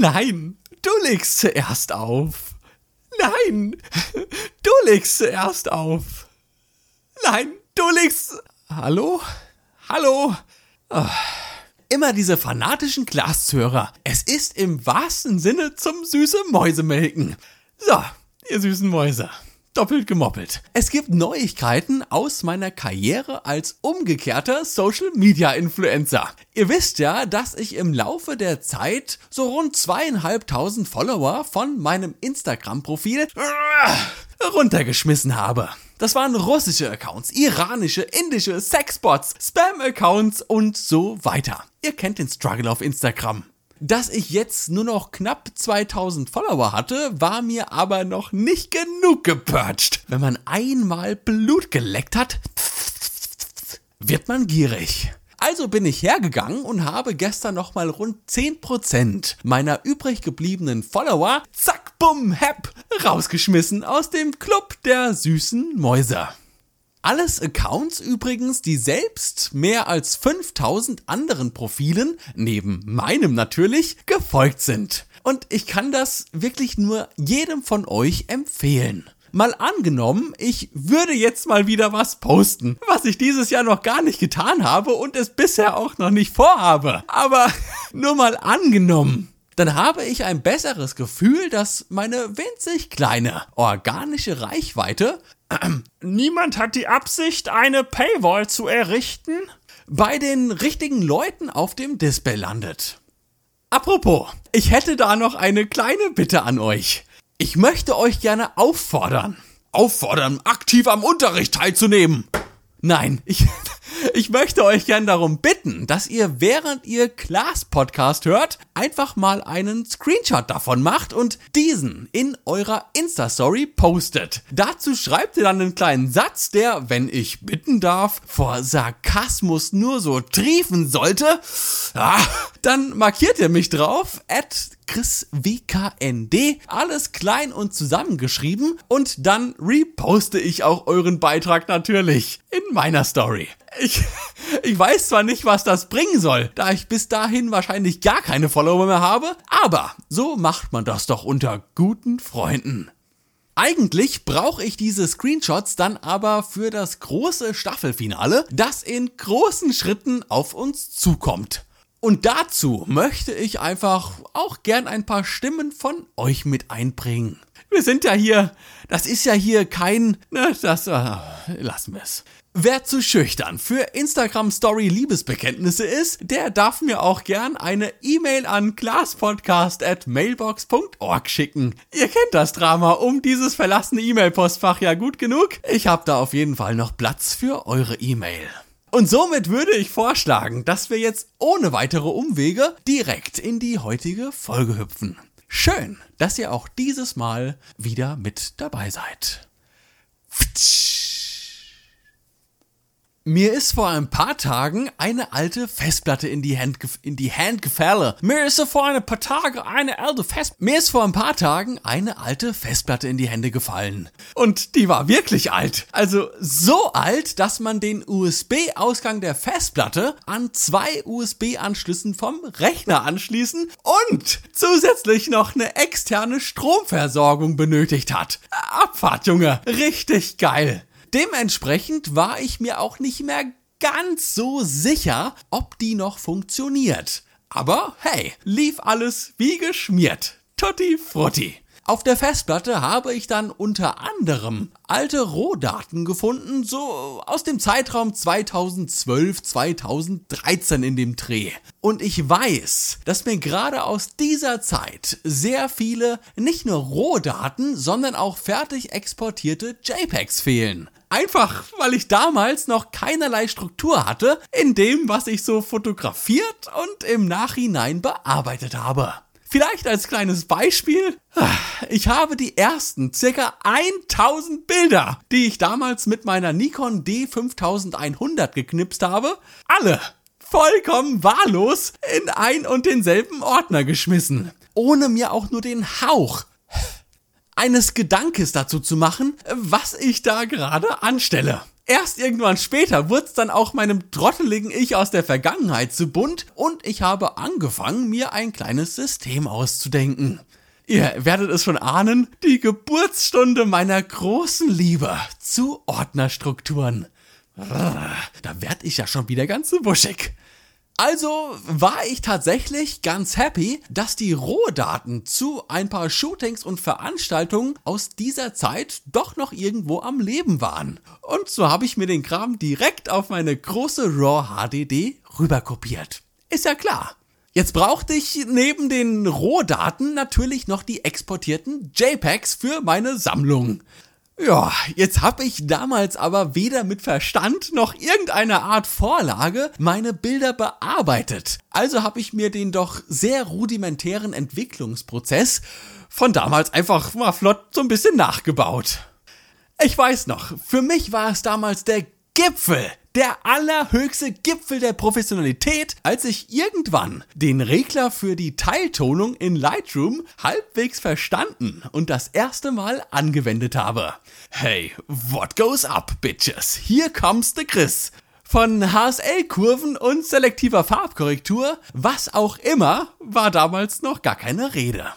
Nein, du legst zuerst auf. Nein, du legst zuerst auf. Nein, du legst. Hallo? Hallo? Oh. Immer diese fanatischen Glashörer. Es ist im wahrsten Sinne zum süße Mäusemelken. So, ihr süßen Mäuse doppelt gemoppelt. Es gibt Neuigkeiten aus meiner Karriere als umgekehrter Social Media Influencer. Ihr wisst ja, dass ich im Laufe der Zeit so rund zweieinhalbtausend Follower von meinem Instagram-Profil äh, runtergeschmissen habe. Das waren russische Accounts, iranische, indische, Sexbots, Spam-Accounts und so weiter. Ihr kennt den Struggle auf Instagram. Dass ich jetzt nur noch knapp 2000 Follower hatte, war mir aber noch nicht genug gepurcht. Wenn man einmal Blut geleckt hat, wird man gierig. Also bin ich hergegangen und habe gestern nochmal rund 10% meiner übrig gebliebenen Follower, zack, bumm, hepp, rausgeschmissen aus dem Club der süßen Mäuse. Alles Accounts übrigens, die selbst mehr als 5000 anderen Profilen, neben meinem natürlich, gefolgt sind. Und ich kann das wirklich nur jedem von euch empfehlen. Mal angenommen, ich würde jetzt mal wieder was posten, was ich dieses Jahr noch gar nicht getan habe und es bisher auch noch nicht vorhabe. Aber nur mal angenommen dann habe ich ein besseres Gefühl, dass meine winzig kleine organische Reichweite Niemand hat die Absicht, eine Paywall zu errichten? Bei den richtigen Leuten auf dem Display landet. Apropos, ich hätte da noch eine kleine Bitte an euch. Ich möchte euch gerne auffordern. Auffordern, aktiv am Unterricht teilzunehmen. Nein, ich, ich möchte euch gern darum bitten, dass ihr während ihr Class Podcast hört, einfach mal einen Screenshot davon macht und diesen in eurer Insta-Story postet. Dazu schreibt ihr dann einen kleinen Satz, der, wenn ich bitten darf, vor Sarkasmus nur so triefen sollte. Ah, dann markiert ihr mich drauf, at Chris WKND, alles klein und zusammengeschrieben und dann reposte ich auch euren Beitrag natürlich in meiner Story. Ich, ich weiß zwar nicht, was das bringen soll, da ich bis dahin wahrscheinlich gar keine Follower mehr habe, aber so macht man das doch unter guten Freunden. Eigentlich brauche ich diese Screenshots dann aber für das große Staffelfinale, das in großen Schritten auf uns zukommt. Und dazu möchte ich einfach auch gern ein paar Stimmen von euch mit einbringen. Wir sind ja hier, das ist ja hier kein, ne, das, äh, lassen wir es. Wer zu schüchtern für Instagram Story Liebesbekenntnisse ist, der darf mir auch gern eine E-Mail an glaspodcast@mailbox.org schicken. Ihr kennt das Drama um dieses verlassene E-Mail-Postfach ja gut genug. Ich habe da auf jeden Fall noch Platz für eure E-Mail. Und somit würde ich vorschlagen, dass wir jetzt ohne weitere Umwege direkt in die heutige Folge hüpfen. Schön, dass ihr auch dieses Mal wieder mit dabei seid. Pftsch. Mir ist vor ein paar Tagen eine alte Festplatte in die Hand, in die Hand gefallen. Mir ist vor ein paar Tagen eine alte Fest Mir ist vor ein paar Tagen eine alte Festplatte in die Hände gefallen. Und die war wirklich alt. Also so alt, dass man den USB-Ausgang der Festplatte an zwei USB-Anschlüssen vom Rechner anschließen und zusätzlich noch eine externe Stromversorgung benötigt hat. Abfahrt, Junge. Richtig geil. Dementsprechend war ich mir auch nicht mehr ganz so sicher, ob die noch funktioniert. Aber hey, lief alles wie geschmiert. Tutti frutti. Auf der Festplatte habe ich dann unter anderem alte Rohdaten gefunden, so aus dem Zeitraum 2012, 2013 in dem Dreh. Und ich weiß, dass mir gerade aus dieser Zeit sehr viele nicht nur Rohdaten, sondern auch fertig exportierte JPEGs fehlen. Einfach, weil ich damals noch keinerlei Struktur hatte in dem, was ich so fotografiert und im Nachhinein bearbeitet habe. Vielleicht als kleines Beispiel, ich habe die ersten circa 1000 Bilder, die ich damals mit meiner Nikon D5100 geknipst habe, alle vollkommen wahllos in ein und denselben Ordner geschmissen, ohne mir auch nur den Hauch eines Gedankes dazu zu machen, was ich da gerade anstelle. Erst irgendwann später wurde es dann auch meinem trotteligen Ich aus der Vergangenheit zu bunt und ich habe angefangen, mir ein kleines System auszudenken. Ihr werdet es schon ahnen, die Geburtsstunde meiner großen Liebe zu Ordnerstrukturen. Da werd ich ja schon wieder ganz wuschig. Also war ich tatsächlich ganz happy, dass die Rohdaten zu ein paar Shootings und Veranstaltungen aus dieser Zeit doch noch irgendwo am Leben waren. Und so habe ich mir den Kram direkt auf meine große RAW HDD rüberkopiert. Ist ja klar. Jetzt brauchte ich neben den Rohdaten natürlich noch die exportierten JPEGs für meine Sammlung. Ja, jetzt habe ich damals aber weder mit Verstand noch irgendeiner Art Vorlage meine Bilder bearbeitet. Also habe ich mir den doch sehr rudimentären Entwicklungsprozess von damals einfach mal flott so ein bisschen nachgebaut. Ich weiß noch, für mich war es damals der Gipfel, der allerhöchste Gipfel der Professionalität, als ich irgendwann den Regler für die Teiltonung in Lightroom halbwegs verstanden und das erste Mal angewendet habe. Hey, what goes up, bitches? Hier comes the Chris. Von HSL-Kurven und selektiver Farbkorrektur, was auch immer, war damals noch gar keine Rede.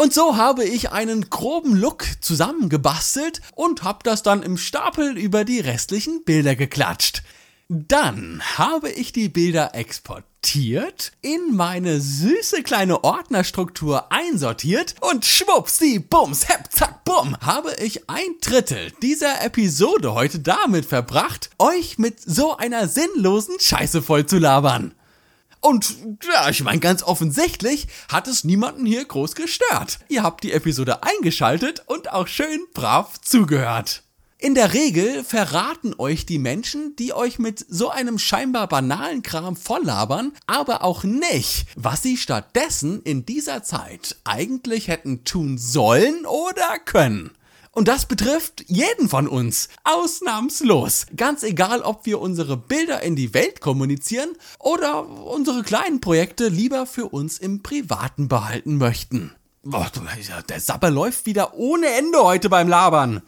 Und so habe ich einen groben Look zusammengebastelt und habe das dann im Stapel über die restlichen Bilder geklatscht. Dann habe ich die Bilder exportiert, in meine süße kleine Ordnerstruktur einsortiert und schwuppsi, bums, hepp, zack, bumm, habe ich ein Drittel dieser Episode heute damit verbracht, euch mit so einer sinnlosen Scheiße voll zu labern. Und ja, ich meine, ganz offensichtlich hat es niemanden hier groß gestört. Ihr habt die Episode eingeschaltet und auch schön brav zugehört. In der Regel verraten euch die Menschen, die euch mit so einem scheinbar banalen Kram volllabern, aber auch nicht, was sie stattdessen in dieser Zeit eigentlich hätten tun sollen oder können. Und das betrifft jeden von uns, ausnahmslos. Ganz egal, ob wir unsere Bilder in die Welt kommunizieren oder unsere kleinen Projekte lieber für uns im Privaten behalten möchten. Oh, der Sapper läuft wieder ohne Ende heute beim Labern.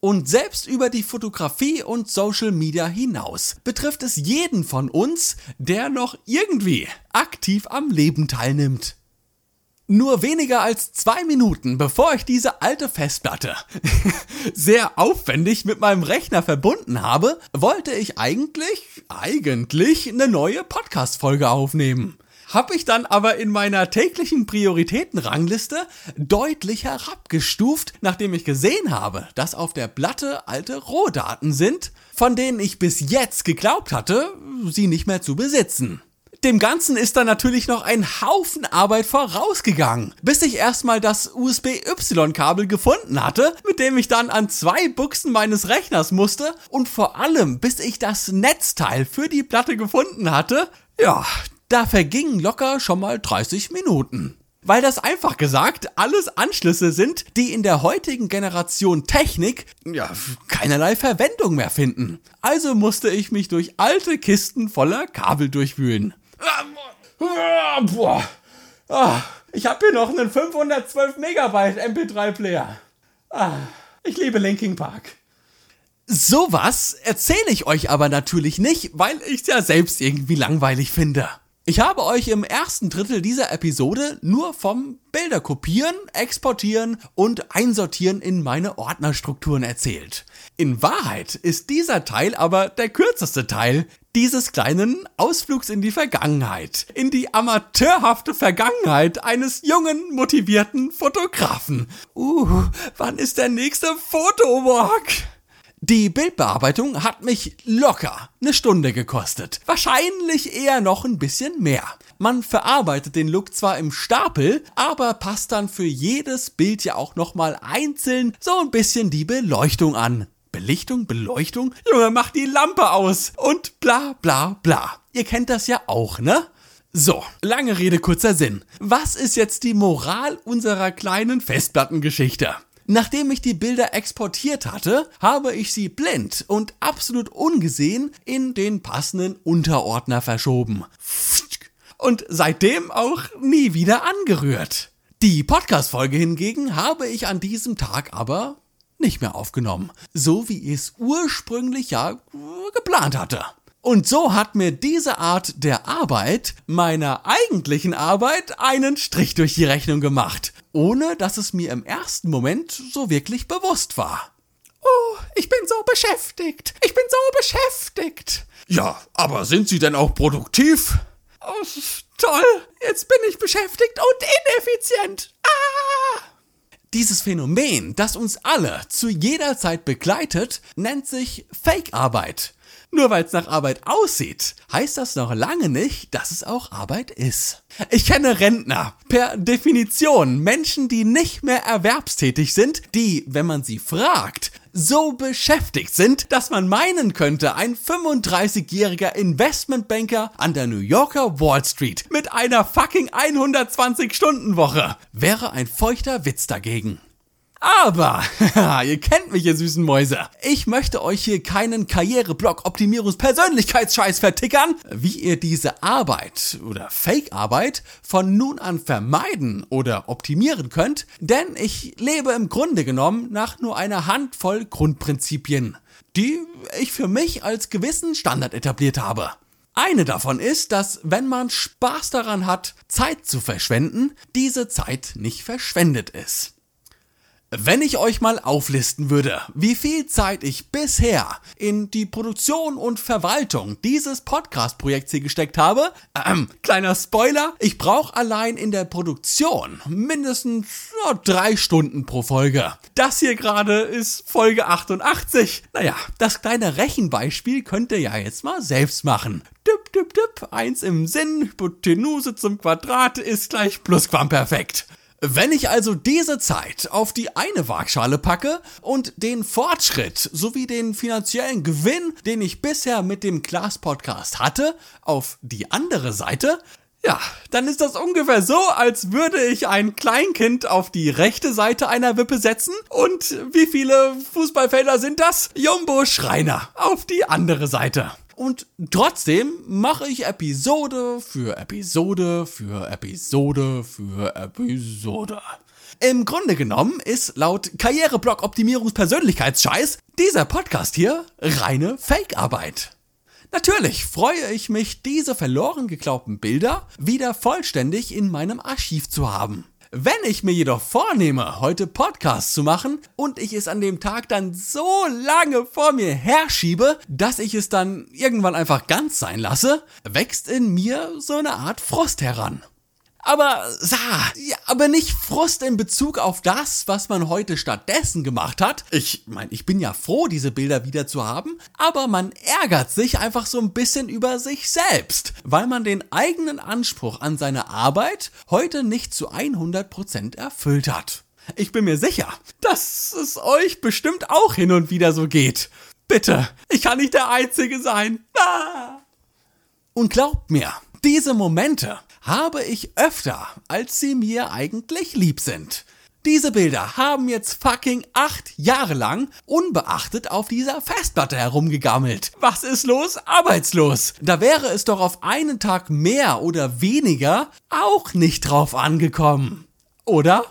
Und selbst über die Fotografie und Social Media hinaus betrifft es jeden von uns, der noch irgendwie aktiv am Leben teilnimmt. Nur weniger als zwei Minuten bevor ich diese alte Festplatte sehr aufwendig mit meinem Rechner verbunden habe, wollte ich eigentlich, eigentlich eine neue Podcast-Folge aufnehmen. Hab ich dann aber in meiner täglichen Prioritätenrangliste deutlich herabgestuft, nachdem ich gesehen habe, dass auf der Platte alte Rohdaten sind, von denen ich bis jetzt geglaubt hatte, sie nicht mehr zu besitzen. Dem Ganzen ist dann natürlich noch ein Haufen Arbeit vorausgegangen, bis ich erstmal das USB-Y-Kabel gefunden hatte, mit dem ich dann an zwei Buchsen meines Rechners musste und vor allem bis ich das Netzteil für die Platte gefunden hatte, ja, da vergingen locker schon mal 30 Minuten. Weil das einfach gesagt alles Anschlüsse sind, die in der heutigen Generation Technik ja keinerlei Verwendung mehr finden. Also musste ich mich durch alte Kisten voller Kabel durchwühlen. Ah. Ah, ich habe hier noch einen 512 Megabyte MP3 Player. Ah, ich liebe Linking Park. Sowas erzähle ich euch aber natürlich nicht, weil ich es ja selbst irgendwie langweilig finde. Ich habe euch im ersten Drittel dieser Episode nur vom Bilder kopieren, exportieren und einsortieren in meine Ordnerstrukturen erzählt. In Wahrheit ist dieser Teil aber der kürzeste Teil dieses kleinen Ausflugs in die Vergangenheit, in die amateurhafte Vergangenheit eines jungen, motivierten Fotografen. Uh, wann ist der nächste Fotowalk? Die Bildbearbeitung hat mich locker eine Stunde gekostet. Wahrscheinlich eher noch ein bisschen mehr. Man verarbeitet den Look zwar im Stapel, aber passt dann für jedes Bild ja auch nochmal einzeln so ein bisschen die Beleuchtung an. Belichtung, Beleuchtung? Junge, mach die Lampe aus! Und bla bla bla. Ihr kennt das ja auch, ne? So, lange Rede, kurzer Sinn. Was ist jetzt die Moral unserer kleinen Festplattengeschichte? Nachdem ich die Bilder exportiert hatte, habe ich sie blind und absolut ungesehen in den passenden Unterordner verschoben. Und seitdem auch nie wieder angerührt. Die Podcast-Folge hingegen habe ich an diesem Tag aber nicht mehr aufgenommen. So wie ich es ursprünglich ja äh, geplant hatte. Und so hat mir diese Art der Arbeit meiner eigentlichen Arbeit einen Strich durch die Rechnung gemacht, ohne dass es mir im ersten Moment so wirklich bewusst war. Oh, ich bin so beschäftigt. Ich bin so beschäftigt. Ja, aber sind Sie denn auch produktiv? Oh, toll. Jetzt bin ich beschäftigt und ineffizient. Dieses Phänomen, das uns alle zu jeder Zeit begleitet, nennt sich Fake-Arbeit. Nur weil es nach Arbeit aussieht, heißt das noch lange nicht, dass es auch Arbeit ist. Ich kenne Rentner, per Definition Menschen, die nicht mehr erwerbstätig sind, die, wenn man sie fragt, so beschäftigt sind, dass man meinen könnte, ein 35-jähriger Investmentbanker an der New Yorker Wall Street mit einer fucking 120-Stunden-Woche wäre ein feuchter Witz dagegen. Aber, ihr kennt mich, ihr süßen Mäuse. Ich möchte euch hier keinen Karriereblock Optimierungs Persönlichkeitsscheiß vertickern, wie ihr diese Arbeit oder Fake-Arbeit von nun an vermeiden oder optimieren könnt, denn ich lebe im Grunde genommen nach nur einer Handvoll Grundprinzipien, die ich für mich als gewissen Standard etabliert habe. Eine davon ist, dass wenn man Spaß daran hat, Zeit zu verschwenden, diese Zeit nicht verschwendet ist. Wenn ich euch mal auflisten würde, wie viel Zeit ich bisher in die Produktion und Verwaltung dieses Podcast-Projekts hier gesteckt habe, ähm, kleiner Spoiler, ich brauche allein in der Produktion mindestens oh, drei Stunden pro Folge. Das hier gerade ist Folge 88. Naja, das kleine Rechenbeispiel könnt ihr ja jetzt mal selbst machen. Düpp, düpp, düpp, eins im Sinn, Hypotenuse zum Quadrat ist gleich Plusquamperfekt. Wenn ich also diese Zeit auf die eine Waagschale packe und den Fortschritt sowie den finanziellen Gewinn, den ich bisher mit dem Class Podcast hatte, auf die andere Seite, ja, dann ist das ungefähr so, als würde ich ein Kleinkind auf die rechte Seite einer Wippe setzen und wie viele Fußballfelder sind das? Jumbo Schreiner auf die andere Seite. Und trotzdem mache ich Episode für Episode für Episode für Episode. Im Grunde genommen ist laut Karriereblock Optimierungspersönlichkeitsscheiß dieser Podcast hier reine Fake-Arbeit. Natürlich freue ich mich, diese verloren geglaubten Bilder wieder vollständig in meinem Archiv zu haben. Wenn ich mir jedoch vornehme, heute Podcasts zu machen und ich es an dem Tag dann so lange vor mir herschiebe, dass ich es dann irgendwann einfach ganz sein lasse, wächst in mir so eine Art Frust heran. Aber, ja, aber nicht Frust in Bezug auf das, was man heute stattdessen gemacht hat. Ich meine, ich bin ja froh, diese Bilder wieder zu haben, aber man ärgert sich einfach so ein bisschen über sich selbst, weil man den eigenen Anspruch an seine Arbeit heute nicht zu 100% erfüllt hat. Ich bin mir sicher, dass es euch bestimmt auch hin und wieder so geht. Bitte, ich kann nicht der Einzige sein. Ah! Und glaubt mir, diese Momente habe ich öfter, als sie mir eigentlich lieb sind. Diese Bilder haben jetzt fucking acht Jahre lang unbeachtet auf dieser Festplatte herumgegammelt. Was ist los? Arbeitslos. Da wäre es doch auf einen Tag mehr oder weniger auch nicht drauf angekommen. Oder?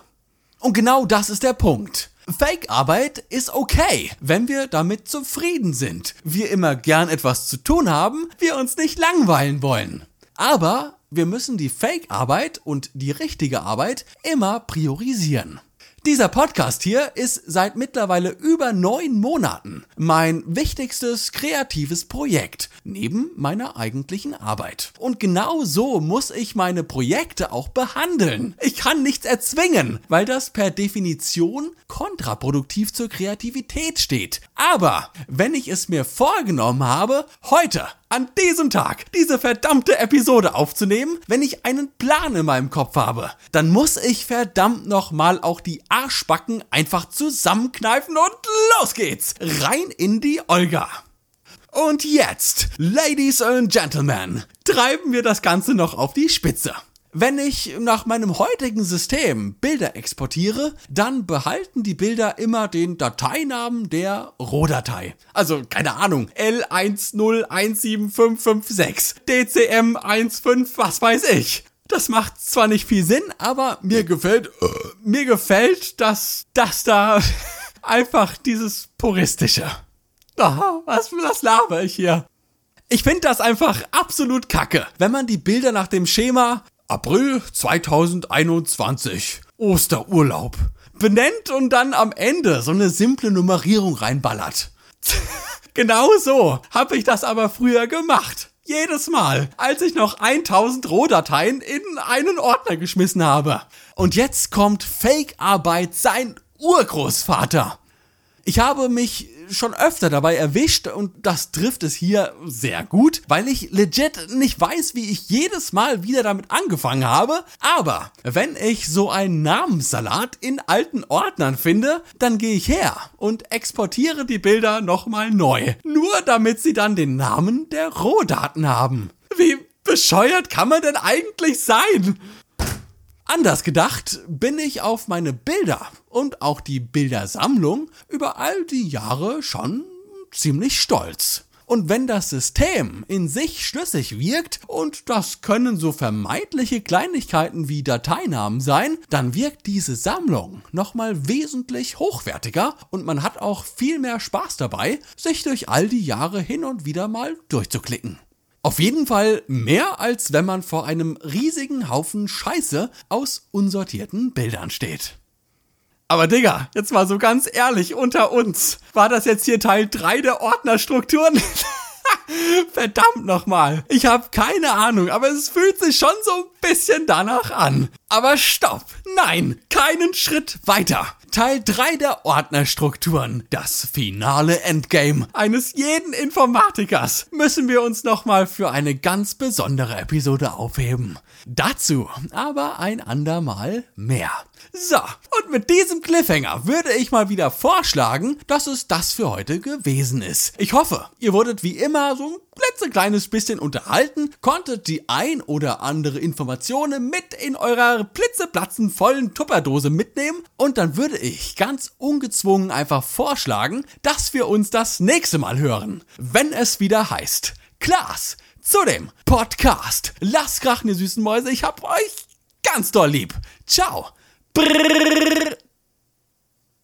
Und genau das ist der Punkt. Fake-Arbeit ist okay, wenn wir damit zufrieden sind. Wir immer gern etwas zu tun haben, wir uns nicht langweilen wollen. Aber wir müssen die Fake-Arbeit und die richtige Arbeit immer priorisieren. Dieser Podcast hier ist seit mittlerweile über neun Monaten mein wichtigstes kreatives Projekt neben meiner eigentlichen Arbeit. Und genau so muss ich meine Projekte auch behandeln. Ich kann nichts erzwingen, weil das per Definition kontraproduktiv zur Kreativität steht. Aber wenn ich es mir vorgenommen habe, heute an diesem Tag diese verdammte Episode aufzunehmen, wenn ich einen Plan in meinem Kopf habe, dann muss ich verdammt nochmal auch die Arschbacken einfach zusammenkneifen und los geht's! Rein in die Olga! Und jetzt, Ladies and Gentlemen, treiben wir das Ganze noch auf die Spitze. Wenn ich nach meinem heutigen System Bilder exportiere, dann behalten die Bilder immer den Dateinamen der Rohdatei. Also keine Ahnung, L1017556, DCM15, was weiß ich. Das macht zwar nicht viel Sinn, aber mir gefällt, äh, mir gefällt, dass das da Einfach dieses puristische. Ah, was, was laber ich hier? Ich finde das einfach absolut kacke, wenn man die Bilder nach dem Schema April 2021 Osterurlaub benennt und dann am Ende so eine simple Nummerierung reinballert. genau so habe ich das aber früher gemacht. Jedes Mal, als ich noch 1000 Rohdateien in einen Ordner geschmissen habe. Und jetzt kommt Fake-Arbeit sein Urgroßvater. Ich habe mich schon öfter dabei erwischt und das trifft es hier sehr gut, weil ich legit nicht weiß, wie ich jedes Mal wieder damit angefangen habe. Aber wenn ich so einen Namenssalat in alten Ordnern finde, dann gehe ich her und exportiere die Bilder nochmal neu. Nur damit sie dann den Namen der Rohdaten haben. Wie bescheuert kann man denn eigentlich sein? Anders gedacht bin ich auf meine Bilder und auch die Bildersammlung über all die Jahre schon ziemlich stolz. Und wenn das System in sich schlüssig wirkt, und das können so vermeintliche Kleinigkeiten wie Dateinamen sein, dann wirkt diese Sammlung nochmal wesentlich hochwertiger und man hat auch viel mehr Spaß dabei, sich durch all die Jahre hin und wieder mal durchzuklicken. Auf jeden Fall mehr, als wenn man vor einem riesigen Haufen Scheiße aus unsortierten Bildern steht. Aber Digga, jetzt mal so ganz ehrlich unter uns. War das jetzt hier Teil 3 der Ordnerstrukturen? Verdammt nochmal. Ich habe keine Ahnung, aber es fühlt sich schon so ein bisschen danach an. Aber stopp. Nein, keinen Schritt weiter. Teil 3 der Ordnerstrukturen, das finale Endgame eines jeden Informatikers, müssen wir uns nochmal für eine ganz besondere Episode aufheben. Dazu aber ein andermal mehr. So, und mit diesem Cliffhanger würde ich mal wieder vorschlagen, dass es das für heute gewesen ist. Ich hoffe, ihr wurdet wie immer so ein klitzekleines bisschen unterhalten, konntet die ein oder andere Informationen mit in eurer blitzeplatzen vollen Tupperdose mitnehmen und dann würde ich ganz ungezwungen einfach vorschlagen, dass wir uns das nächste Mal hören, wenn es wieder heißt Klaas zu dem Podcast. Lasst krachen, ihr süßen Mäuse, ich hab euch ganz doll lieb. Ciao. Prrrr.